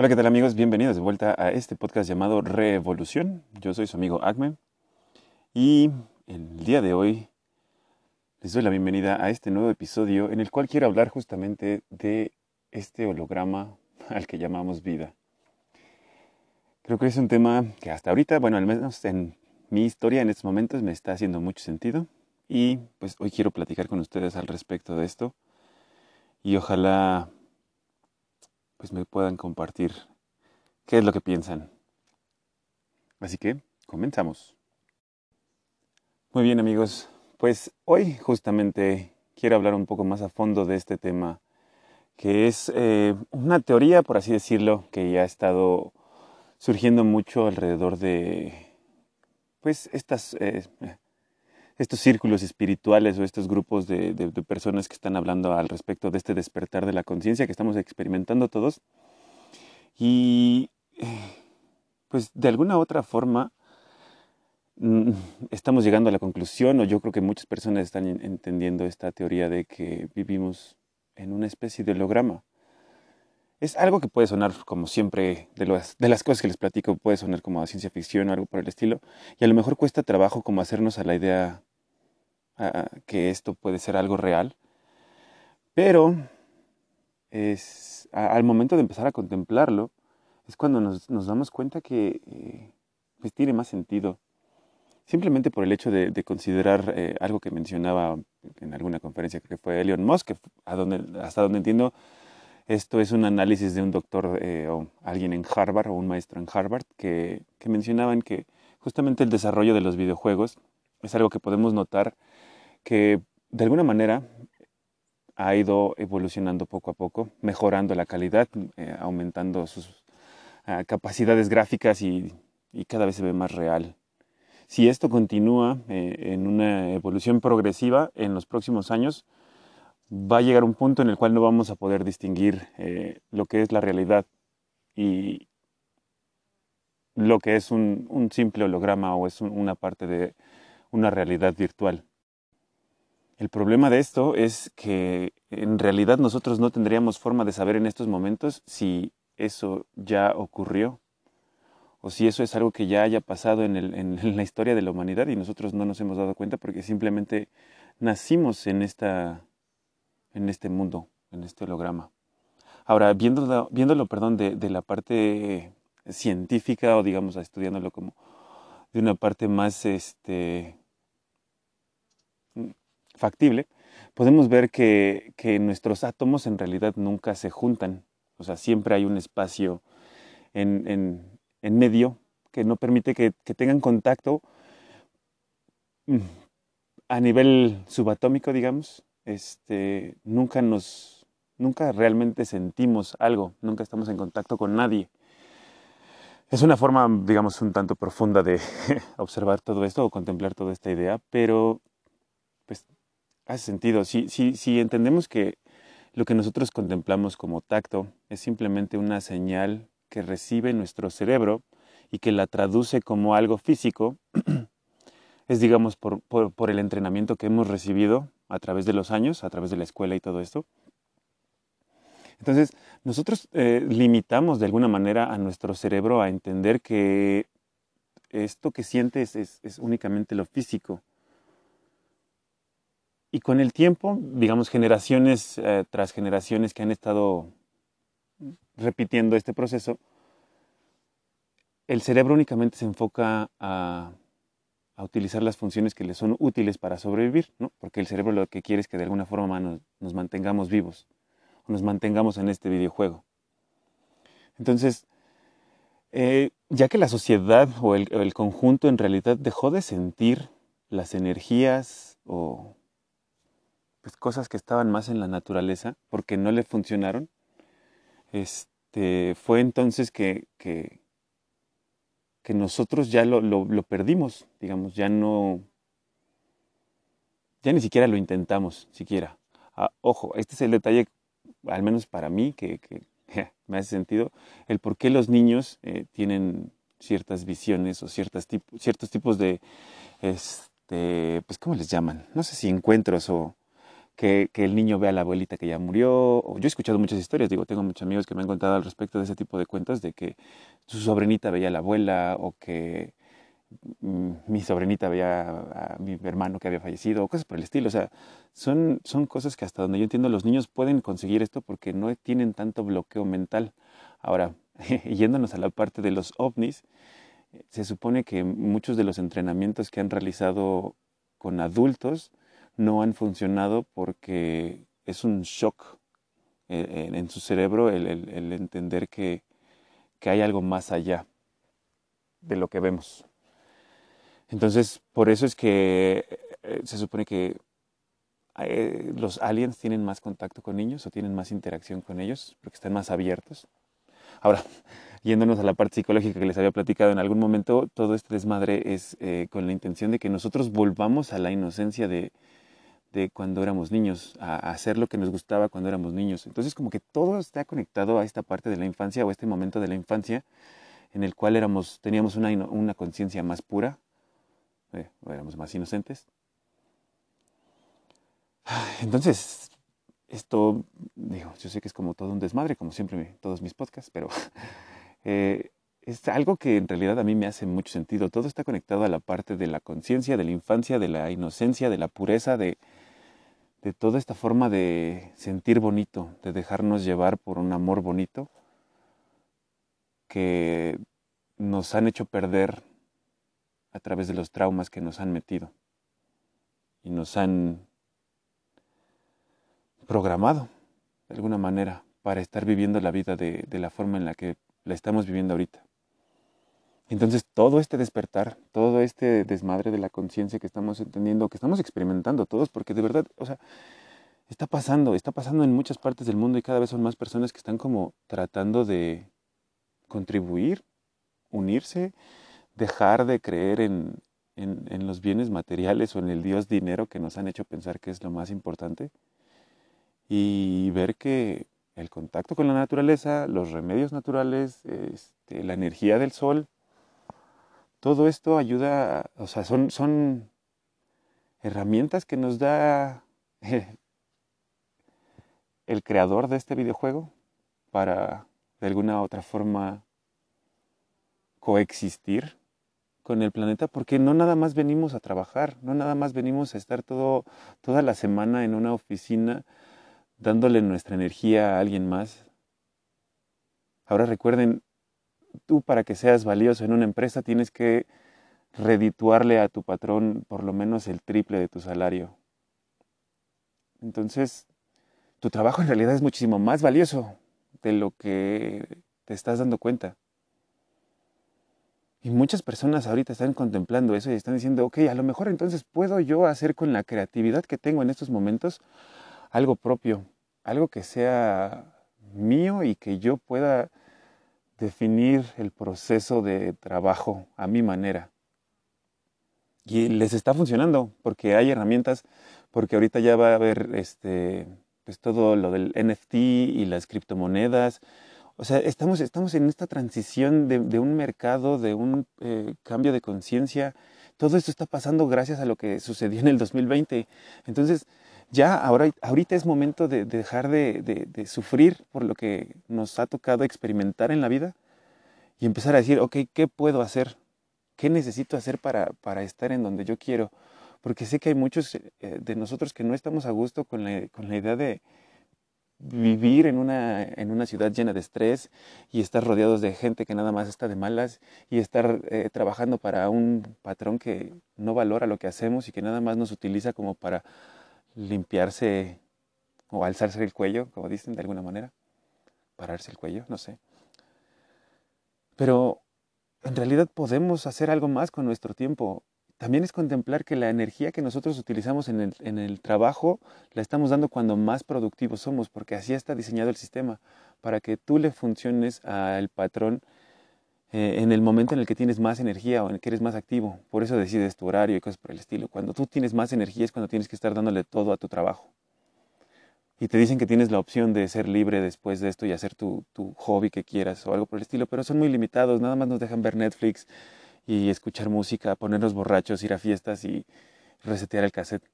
Hola, ¿qué tal amigos? Bienvenidos de vuelta a este podcast llamado Revolución. Yo soy su amigo Acme y el día de hoy les doy la bienvenida a este nuevo episodio en el cual quiero hablar justamente de este holograma al que llamamos vida. Creo que es un tema que hasta ahorita, bueno, al menos en mi historia en estos momentos me está haciendo mucho sentido y pues hoy quiero platicar con ustedes al respecto de esto y ojalá pues me puedan compartir qué es lo que piensan. Así que comenzamos. Muy bien amigos, pues hoy justamente quiero hablar un poco más a fondo de este tema, que es eh, una teoría, por así decirlo, que ya ha estado surgiendo mucho alrededor de pues estas eh, estos círculos espirituales o estos grupos de, personas que están hablando al respecto de este despertar de la conciencia que estamos experimentando todos. Y pues de alguna u otra forma mm, estamos llegando a la conclusión, o yo creo que muchas personas están entendiendo esta teoría de que vivimos en una especie de holograma. Es algo que puede sonar como siempre, de, de las cosas que les platico, puede sonar como a ciencia ficción o algo por el estilo, y a lo mejor cuesta trabajo como hacernos a la idea que esto puede ser algo real, pero es, al momento de empezar a contemplarlo, es cuando nos, damos cuenta que eh, pues tiene más sentido. Simplemente por el hecho de, considerar eh, algo que mencionaba en alguna conferencia que fue Elon Musk, a donde, hasta donde entiendo, esto es un análisis de un doctor eh, o alguien en Harvard o un maestro en Harvard que, que mencionaban que justamente el desarrollo de los videojuegos es algo que podemos notar que de alguna manera ha ido evolucionando poco a poco, mejorando la calidad, eh, aumentando sus ah, capacidades gráficas y, cada vez se ve más real. Si esto continúa eh, en una evolución progresiva en los próximos años, va a llegar un punto en el cual no vamos a poder distinguir eh, lo que es la realidad y lo que es un, simple holograma o es una parte de una realidad virtual. El problema de esto es que en realidad nosotros no tendríamos forma de saber en estos momentos si eso ya ocurrió o si eso es algo que ya haya pasado en, la historia de la humanidad y nosotros no nos hemos dado cuenta porque simplemente nacimos en, esta, en este mundo, en este holograma. Ahora, viéndolo, viéndolo perdón, de, de la parte científica o digamos estudiándolo como de una parte más este, factible, podemos ver que, nuestros átomos en realidad nunca se juntan. O sea, siempre hay un espacio en, medio que no permite que, tengan contacto mm, a nivel subatómico, digamos. Este, nunca nos, nunca realmente sentimos algo, nunca estamos en contacto con nadie. Es una forma, digamos, un tanto profunda de observar todo esto o contemplar toda esta idea, pero pues Hace sentido. Si, si, entendemos que lo que nosotros contemplamos como tacto es simplemente una señal que recibe nuestro cerebro y que la traduce como algo físico, es digamos por, por, el entrenamiento que hemos recibido a través de los años, a través de la escuela y todo esto. Entonces, nosotros eh, limitamos de alguna manera a nuestro cerebro a entender que esto que sientes es, es únicamente lo físico y con el tiempo, digamos, generaciones eh, tras generaciones que han estado repitiendo este proceso, el cerebro únicamente se enfoca a, utilizar las funciones que le son útiles para sobrevivir, ¿no? porque el cerebro lo que quiere es que de alguna forma nos, mantengamos vivos, o nos mantengamos en este videojuego. Entonces, eh, ya que la sociedad o el conjunto en realidad dejó de sentir las energías o pues, cosas que estaban más en la naturaleza porque no le funcionaron, este, fue entonces que, que, nosotros ya lo, lo, perdimos, digamos, ya no, ya ni siquiera lo intentamos, siquiera. Ah, ojo, este es el detalle, al menos para mí, que, que me hace sentido, el por qué los niños eh, tienen ciertas visiones o ciertas ciertos tipos de, este, pues, ¿cómo les llaman? No sé si encuentros o, que, el niño ve a la abuelita que ya murió. Yo he escuchado muchas historias, digo, tengo muchos amigos que me han contado al respecto de ese tipo de cuentos, de que su sobrinita veía a la abuela o que mm, mi sobrinita veía a, mi hermano que había fallecido o cosas por el estilo. O sea, son, son cosas que hasta donde yo entiendo los niños pueden conseguir esto porque no tienen tanto bloqueo mental. Ahora, yéndonos a la parte de los ovnis, se supone que muchos de los entrenamientos que han realizado con adultos no han funcionado porque es un shock eh, en, su cerebro el, entender que, hay algo más allá de lo que vemos. Entonces, por eso es que eh, se supone que eh, los aliens tienen más contacto con niños o tienen más interacción con ellos porque están más abiertos. Ahora, yéndonos a la parte psicológica que les había platicado en algún momento, todo este desmadre es con la intención de que nosotros volvamos a la inocencia de, de cuando éramos niños, a, hacer lo que nos gustaba cuando éramos niños. Entonces como que todo está conectado a esta parte de la infancia o a este momento de la infancia en el cual éramos, teníamos una, una conciencia más pura, eh, o éramos más inocentes. Entonces, esto, digo, yo sé que es como todo un desmadre, como siempre todos mis podcasts, pero eh, es algo que en realidad a mí me hace mucho sentido. Todo está conectado a la parte de la conciencia, de la infancia, de la inocencia, de la pureza, de, de toda esta forma de sentir bonito, de dejarnos llevar por un amor bonito que nos han hecho perder a través de los traumas que nos han metido y nos han programado de alguna manera para estar viviendo la vida de, de la forma en la que la estamos viviendo ahorita. Entonces todo este despertar, todo este desmadre de la conciencia que estamos entendiendo, que estamos experimentando todos, porque de verdad, o sea, está pasando, está pasando en muchas partes del mundo y cada vez son más personas que están como tratando de contribuir, unirse, dejar de creer en, en, los bienes materiales o en el Dios dinero que nos han hecho pensar que es lo más importante y ver que el contacto con la naturaleza, los remedios naturales, este, la energía del sol, todo esto ayuda, o sea, son, herramientas que nos da el creador de este videojuego para de alguna u otra forma coexistir con el planeta, porque no nada más venimos a trabajar, no nada más venimos a estar todo, toda la semana en una oficina dándole nuestra energía a alguien más. Ahora recuerden, tú para que seas valioso en una empresa tienes que redituarle a tu patrón por lo menos el triple de tu salario. Entonces, tu trabajo en realidad es muchísimo más valioso de lo que te estás dando cuenta. Y muchas personas ahorita están contemplando eso y están diciendo, ok, a lo mejor entonces puedo yo hacer con la creatividad que tengo en estos momentos algo propio, algo que sea mío y que yo pueda definir el proceso de trabajo a mi manera. Y les está funcionando porque hay herramientas, porque ahorita ya va a haber este, pues todo lo del NFT y las criptomonedas. O sea, estamos, estamos en esta transición de, un mercado, de un eh, cambio de conciencia. Todo esto está pasando gracias a lo que sucedió en el 2020. Entonces, ya ahora, ahorita es momento de, dejar de, sufrir por lo que nos ha tocado experimentar en la vida y empezar a decir, ok, ¿qué puedo hacer? ¿Qué necesito hacer para, para estar en donde yo quiero? Porque sé que hay muchos eh, de nosotros que no estamos a gusto con la, con la idea de vivir en una, en una ciudad llena de estrés y estar rodeados de gente que nada más está de malas y estar eh, trabajando para un patrón que no valora lo que hacemos y que nada más nos utiliza como para limpiarse o alzarse el cuello, como dicen de alguna manera, pararse el cuello, no sé. Pero en realidad podemos hacer algo más con nuestro tiempo. También es contemplar que la energía que nosotros utilizamos en el, en el trabajo la estamos dando cuando más productivos somos, porque así está diseñado el sistema, para que tú le funciones al patrón eh, en el momento en el que tienes más energía o en el que eres más activo. Por eso decides tu horario y cosas por el estilo. Cuando tú tienes más energía es cuando tienes que estar dándole todo a tu trabajo. Y te dicen que tienes la opción de ser libre después de esto y hacer tu, tu hobby que quieras o algo por el estilo, pero son muy limitados. Nada más nos dejan ver Netflix y escuchar música, ponernos borrachos, ir a fiestas y resetear el cassette.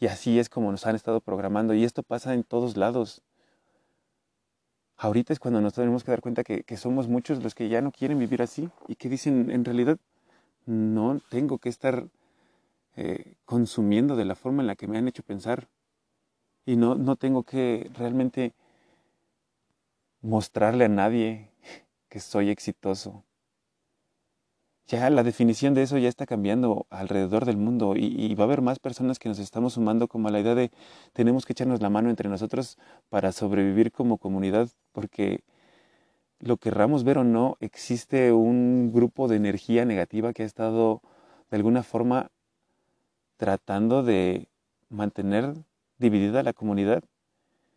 Y así es como nos han estado programando. Y esto pasa en todos lados. Ahorita es cuando nos tenemos que dar cuenta que, somos muchos los que ya no quieren vivir así y que dicen, en realidad, no tengo que estar eh, consumiendo de la forma en la que me han hecho pensar. Y no, no tengo que realmente mostrarle a nadie que soy exitoso, ya la definición de eso ya está cambiando alrededor del mundo y, va a haber más personas que nos estamos sumando como a la idea de tenemos que echarnos la mano entre nosotros para sobrevivir como comunidad, porque lo querramos ver o no, existe un grupo de energía negativa que ha estado de alguna forma tratando de mantener dividida la comunidad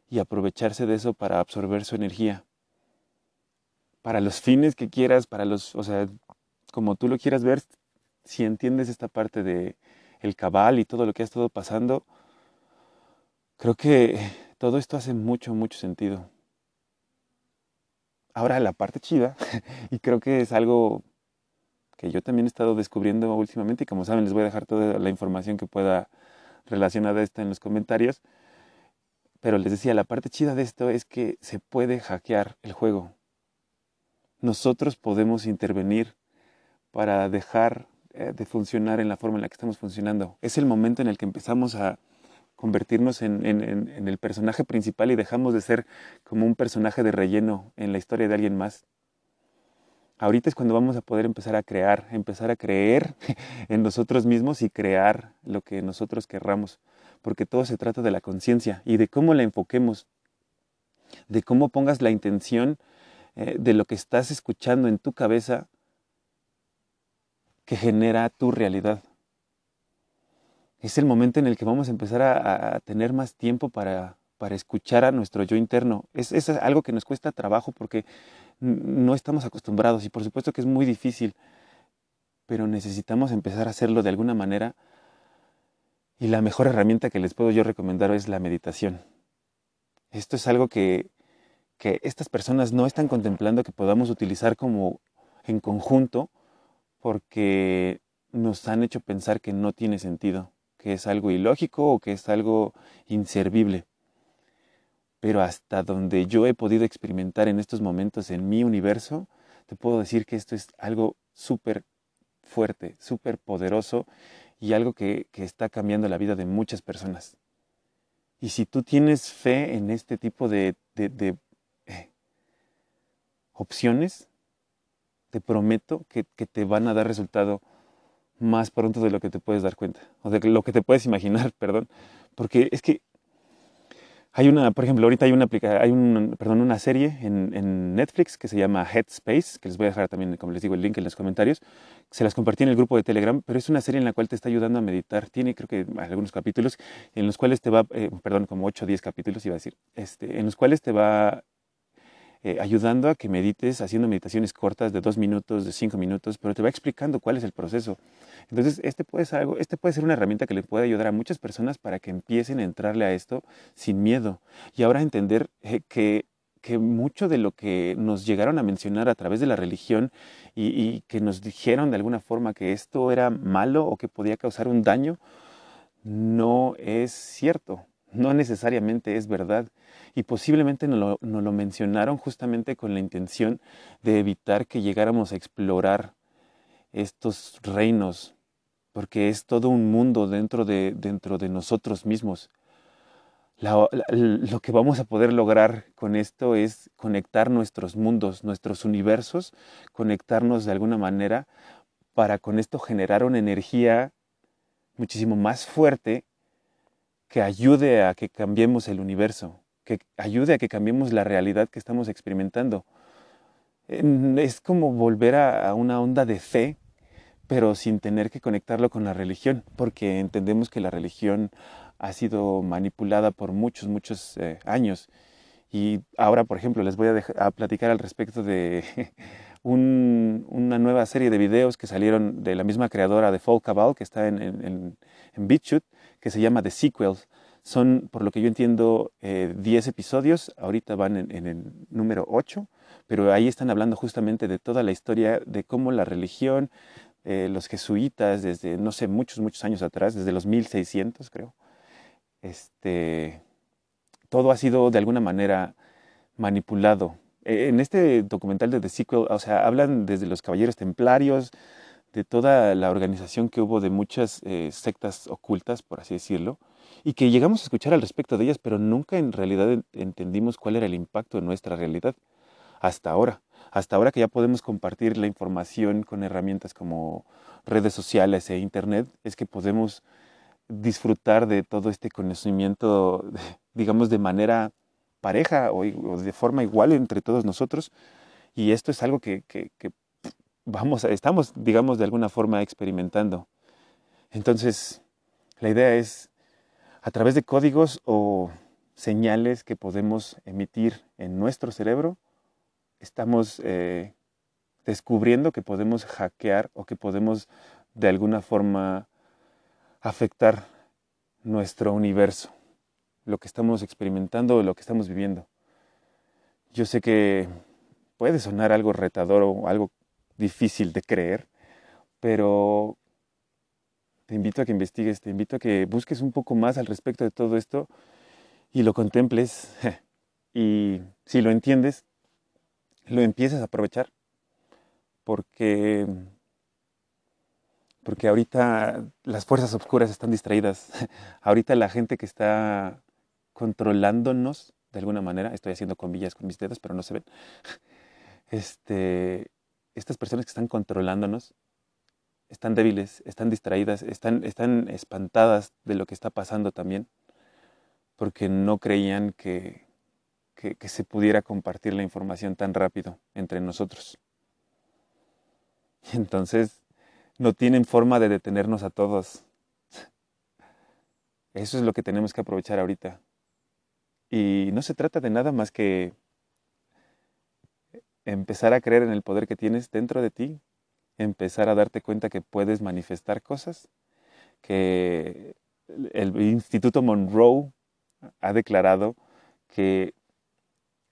y aprovecharse de eso para absorber su energía. Para los fines que quieras, para los, o sea, como tú lo quieras ver, si entiendes esta parte de el cabal y todo lo que ha estado pasando, creo que todo esto hace mucho, mucho sentido. Ahora la parte chida, y creo que es algo que yo también he estado descubriendo últimamente, y como saben les voy a dejar toda la información que pueda relacionada a esto en los comentarios, pero les decía, la parte chida de esto es que se puede hackear el juego. Nosotros podemos intervenir para dejar eh, de funcionar en la forma en la que estamos funcionando. Es el momento en el que empezamos a convertirnos en, el personaje principal y dejamos de ser como un personaje de relleno en la historia de alguien más. Ahorita es cuando vamos a poder empezar a crear, empezar a creer en nosotros mismos y crear lo que nosotros querramos, porque todo se trata de la conciencia y de cómo la enfoquemos, de cómo pongas la intención eh, de lo que estás escuchando en tu cabeza que genera tu realidad. Es el momento en el que vamos a empezar a, tener más tiempo para, para, escuchar a nuestro yo interno. Es, es algo que nos cuesta trabajo porque no estamos acostumbrados y por supuesto que es muy difícil, pero necesitamos empezar a hacerlo de alguna manera. Y la mejor herramienta que les puedo yo recomendar es la meditación. Esto es algo que, que estas personas no están contemplando que podamos utilizar como en conjunto porque nos han hecho pensar que no tiene sentido, que es algo ilógico o que es algo inservible. Pero hasta donde yo he podido experimentar en estos momentos en mi universo, te puedo decir que esto es algo súper fuerte, súper poderoso y algo que, está cambiando la vida de muchas personas. Y si tú tienes fe en este tipo de, eh, opciones, te prometo que, te van a dar resultado más pronto de lo que te puedes dar cuenta, o de lo que te puedes imaginar, perdón, porque es que hay una, por ejemplo, ahorita hay una, hay un, perdón, una serie en, en, Netflix que se llama Headspace, que les voy a dejar también, como les digo, el link en los comentarios. Se las compartí en el grupo de Telegram, pero es una serie en la cual te está ayudando a meditar. Tiene, creo que, algunos capítulos en los cuales te va, eh, perdón, como 8 o 10 capítulos iba a decir, este, en los cuales te va eh, ayudando a que medites, haciendo meditaciones cortas de dos minutos, de cinco minutos, pero te va explicando cuál es el proceso. Entonces, este puede, ser algo, este puede ser una herramienta que le puede ayudar a muchas personas para que empiecen a entrarle a esto sin miedo. Y ahora entender eh, que que mucho de lo que nos llegaron a mencionar a través de la religión y, y, que nos dijeron de alguna forma que esto era malo o que podía causar un daño, no es cierto, no necesariamente es verdad y posiblemente nos lo, mencionaron justamente con la intención de evitar que llegáramos a explorar estos reinos, porque es todo un mundo dentro de, dentro de nosotros mismos. lo que vamos a poder lograr con esto es conectar nuestros mundos, nuestros universos, conectarnos de alguna manera para con esto generar una energía muchísimo más fuerte que ayude a que cambiemos el universo que ayude a que cambiemos la realidad que estamos experimentando. Es como volver a, una onda de fe, pero sin tener que conectarlo con la religión, porque entendemos que la religión ha sido manipulada por muchos, muchos eh, años. Y ahora, por ejemplo, les voy a, platicar al respecto de una nueva serie de videos que salieron de la misma creadora de Folk Cabal, que está en, en, que se llama The Sequels. Son, por lo que yo entiendo, 10 eh, episodios, ahorita van en, el número 8, pero ahí están hablando justamente de toda la historia de cómo la religión, eh, los jesuitas, desde, no sé, muchos, muchos años atrás, desde los 1600 creo, este, todo ha sido de alguna manera manipulado. E, en este documental de The Sequel, o sea, hablan desde los caballeros templarios, de toda la organización que hubo de muchas eh, sectas ocultas, por así decirlo, y que llegamos a escuchar al respecto de ellas, pero nunca en realidad entendimos cuál era el impacto en nuestra realidad hasta ahora. Hasta ahora que ya podemos compartir la información con herramientas como redes sociales e internet, es que podemos disfrutar de todo este conocimiento, digamos, de manera pareja o, de forma igual entre todos nosotros. Y esto es algo que, que, vamos, estamos, digamos, de alguna forma experimentando. Entonces, la idea es, a través de códigos o señales que podemos emitir en nuestro cerebro, estamos eh, descubriendo que podemos hackear o que podemos de alguna forma afectar nuestro universo, lo que estamos experimentando, lo que estamos viviendo. Yo sé que puede sonar algo retador o algo difícil de creer, pero te invito a que investigues, te invito a que busques un poco más al respecto de todo esto y lo contemples. Y si lo entiendes, lo empieces a aprovechar. Porque porque ahorita las fuerzas oscuras están distraídas. ahorita la gente que está controlándonos de alguna manera, estoy haciendo comillas con mis dedos, pero no se ven. Este, estas personas que están controlándonos están débiles, están distraídas, están, están espantadas de lo que está pasando también, porque no creían que, que, que se pudiera compartir la información tan rápido entre nosotros. Entonces, no tienen forma de detenernos a todos. Eso es lo que tenemos que aprovechar ahorita. Y no se trata de nada más que empezar a creer en el poder que tienes dentro de ti, empezar a darte cuenta que puedes manifestar cosas, que el Instituto Monroe ha declarado que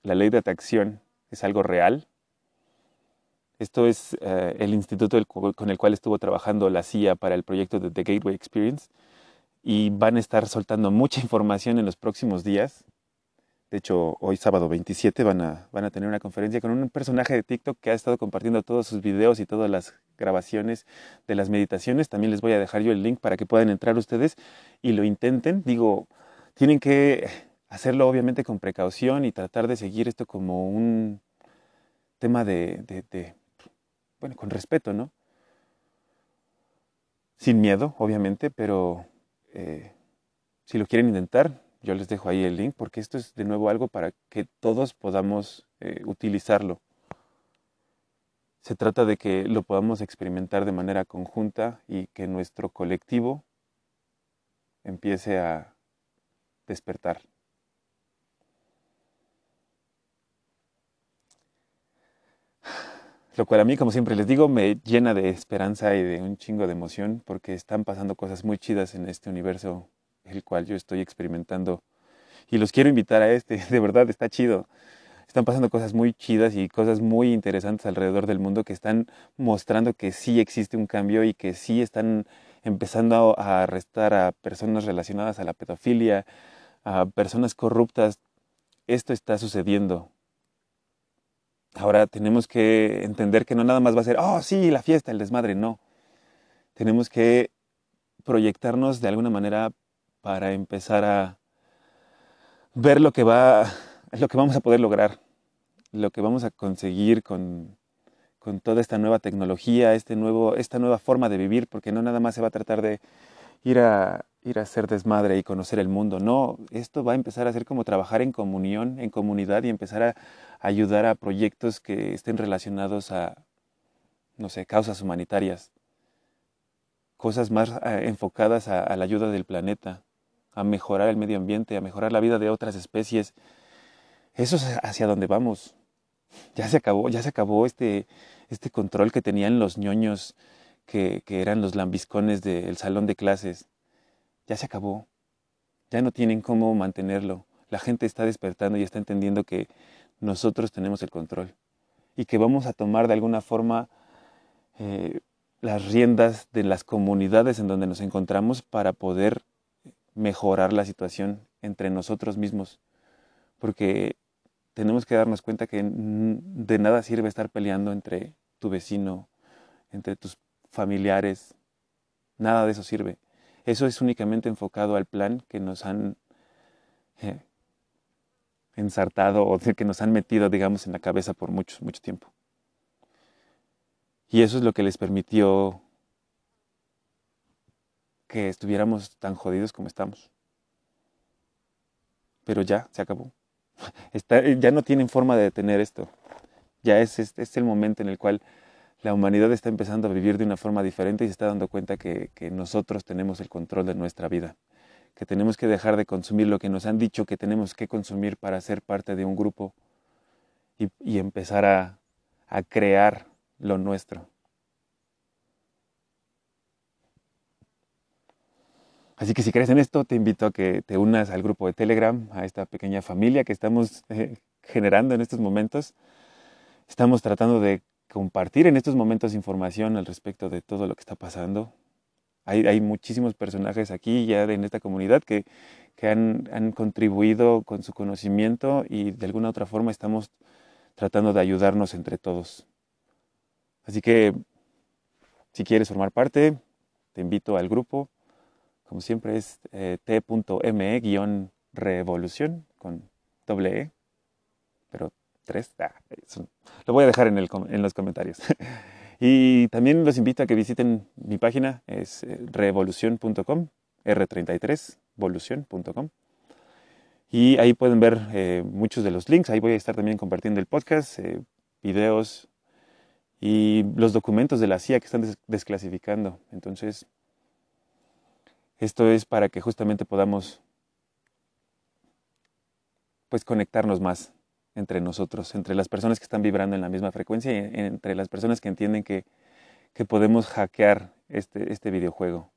la ley de atracción es algo real, esto es eh, el instituto con el cual estuvo trabajando la CIA para el proyecto de The Gateway Experience y van a estar soltando mucha información en los próximos días. De hecho, hoy sábado 27 van a, van a tener una conferencia con un personaje de TikTok que ha estado compartiendo todos sus videos y todas las grabaciones de las meditaciones. También les voy a dejar yo el link para que puedan entrar ustedes y lo intenten. Digo, tienen que hacerlo obviamente con precaución y tratar de seguir esto como un tema de bueno, con respeto, ¿no? Sin miedo, obviamente, pero eh, si lo quieren intentar, yo les dejo ahí el link porque esto es de nuevo algo para que todos podamos eh, utilizarlo. Se trata de que lo podamos experimentar de manera conjunta y que nuestro colectivo empiece a despertar. Lo cual a mí, como siempre les digo, me llena de esperanza y de un chingo de emoción porque están pasando cosas muy chidas en este universo el cual yo estoy experimentando. Y los quiero invitar a este, de verdad está chido. Están pasando cosas muy chidas y cosas muy interesantes alrededor del mundo que están mostrando que sí existe un cambio y que sí están empezando a arrestar a personas relacionadas a la pedofilia, a personas corruptas. Esto está sucediendo Ahora tenemos que entender que no nada más va a ser, oh, sí, la fiesta, el desmadre, no. Tenemos que proyectarnos de alguna manera para empezar a ver lo que va, lo que vamos a poder lograr, lo que vamos a conseguir con, con toda esta nueva tecnología, este nuevo, esta nueva forma de vivir, porque no nada más se va a tratar de ir a, ir a desmadre y conocer el mundo. No, esto va a empezar a ser como trabajar en comunión, en comunidad y empezar a ayudar a proyectos que estén relacionados a, no sé, causas humanitarias, cosas más eh, enfocadas a, la ayuda del planeta, a mejorar el medio ambiente, a mejorar la vida de otras especies. Eso es hacia donde vamos. Ya se acabó, ya se acabó este, este control que tenían los ñoños que, que eran los lambiscones del salón de clases ya se acabó. Ya no tienen cómo mantenerlo. La gente está despertando y está entendiendo que nosotros tenemos el control y que vamos a tomar de alguna forma eh, las riendas de las comunidades en donde nos encontramos para poder mejorar la situación entre nosotros mismos, porque tenemos que darnos cuenta que de nada sirve estar peleando entre tu vecino, entre tus familiares, nada de eso sirve. Eso es únicamente enfocado al plan que nos han eh, ensartado o que nos han metido, digamos, en la cabeza por mucho, mucho tiempo. Y eso es lo que les permitió que estuviéramos tan jodidos como estamos. Pero ya, se acabó. ya no tienen forma de detener esto. Ya es, es, el momento en el cual la humanidad está empezando a vivir de una forma diferente y se está dando cuenta que, nosotros tenemos el control de nuestra vida, que tenemos que dejar de consumir lo que nos han dicho que tenemos que consumir para ser parte de un grupo y, empezar a crear lo nuestro. Así que si crees en esto, te invito a que te unas al grupo de Telegram, a esta pequeña familia que estamos eh, generando en estos momentos. Estamos tratando de compartir en estos momentos información al respecto de todo lo que está pasando. Hay, muchísimos personajes aquí ya en esta comunidad que, han, han, contribuido con su conocimiento y de alguna otra forma estamos tratando de ayudarnos entre todos. Así que si quieres formar parte, te invito al grupo como siempre es eh, t.me-revolución con doble E, pero tres. Ah, lo voy a dejar en, los comentarios. y también los invito a que visiten mi página, es eh, revolución.com, R33, volución.com. Y ahí pueden ver eh, muchos de los links. Ahí voy a estar también compartiendo el podcast, videos y los documentos de la CIA que están desclasificando. Entonces, esto es para que justamente podamos pues conectarnos más entre nosotros, entre las personas que están vibrando en la misma frecuencia y entre las personas que entienden que, podemos hackear este, este videojuego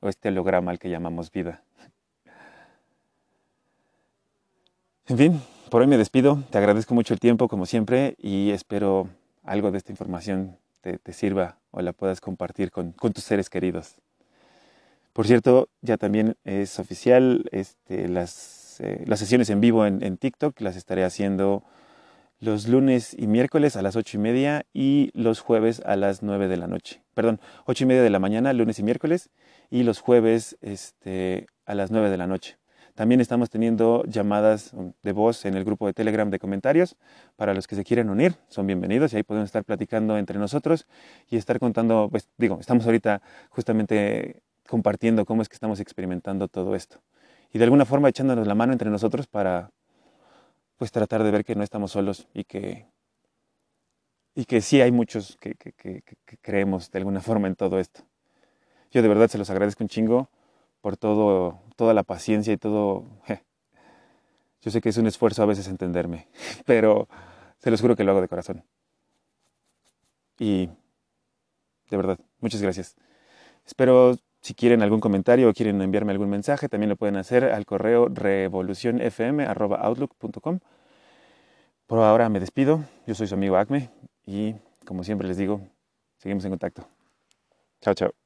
o este holograma al que llamamos vida. En fin, por hoy me despido. Te agradezco mucho el tiempo, como siempre, y espero algo de esta información te, sirva o la puedas compartir con tus seres queridos. Por cierto, ya también es oficial este, las, eh, las sesiones en vivo en, TikTok, las estaré haciendo los lunes y miércoles a las ocho y media y los jueves a las nueve de la noche. Perdón, ocho y media de la mañana, lunes y miércoles, y los jueves este, a las nueve de la noche. También estamos teniendo llamadas de voz en el grupo de Telegram de comentarios. Para los que se quieren unir, son bienvenidos y ahí podemos estar platicando entre nosotros y estar contando, pues digo, estamos ahorita justamente compartiendo cómo es que estamos experimentando todo esto. Y de alguna forma echándonos la mano entre nosotros para pues tratar de ver que no estamos solos y que, y que sí hay muchos que, creemos de alguna forma en todo esto. Yo de verdad se los agradezco un chingo por todo, toda la paciencia y todo. Yo sé que es un esfuerzo a veces entenderme, pero se los juro que lo hago de corazón. Y de verdad, muchas gracias. Espero si quieren algún comentario o quieren enviarme algún mensaje, también lo pueden hacer al correo revolucionfm.outlook.com. Por ahora me despido. Yo soy su amigo Acme y, como siempre les digo, seguimos en contacto. Chao, chao.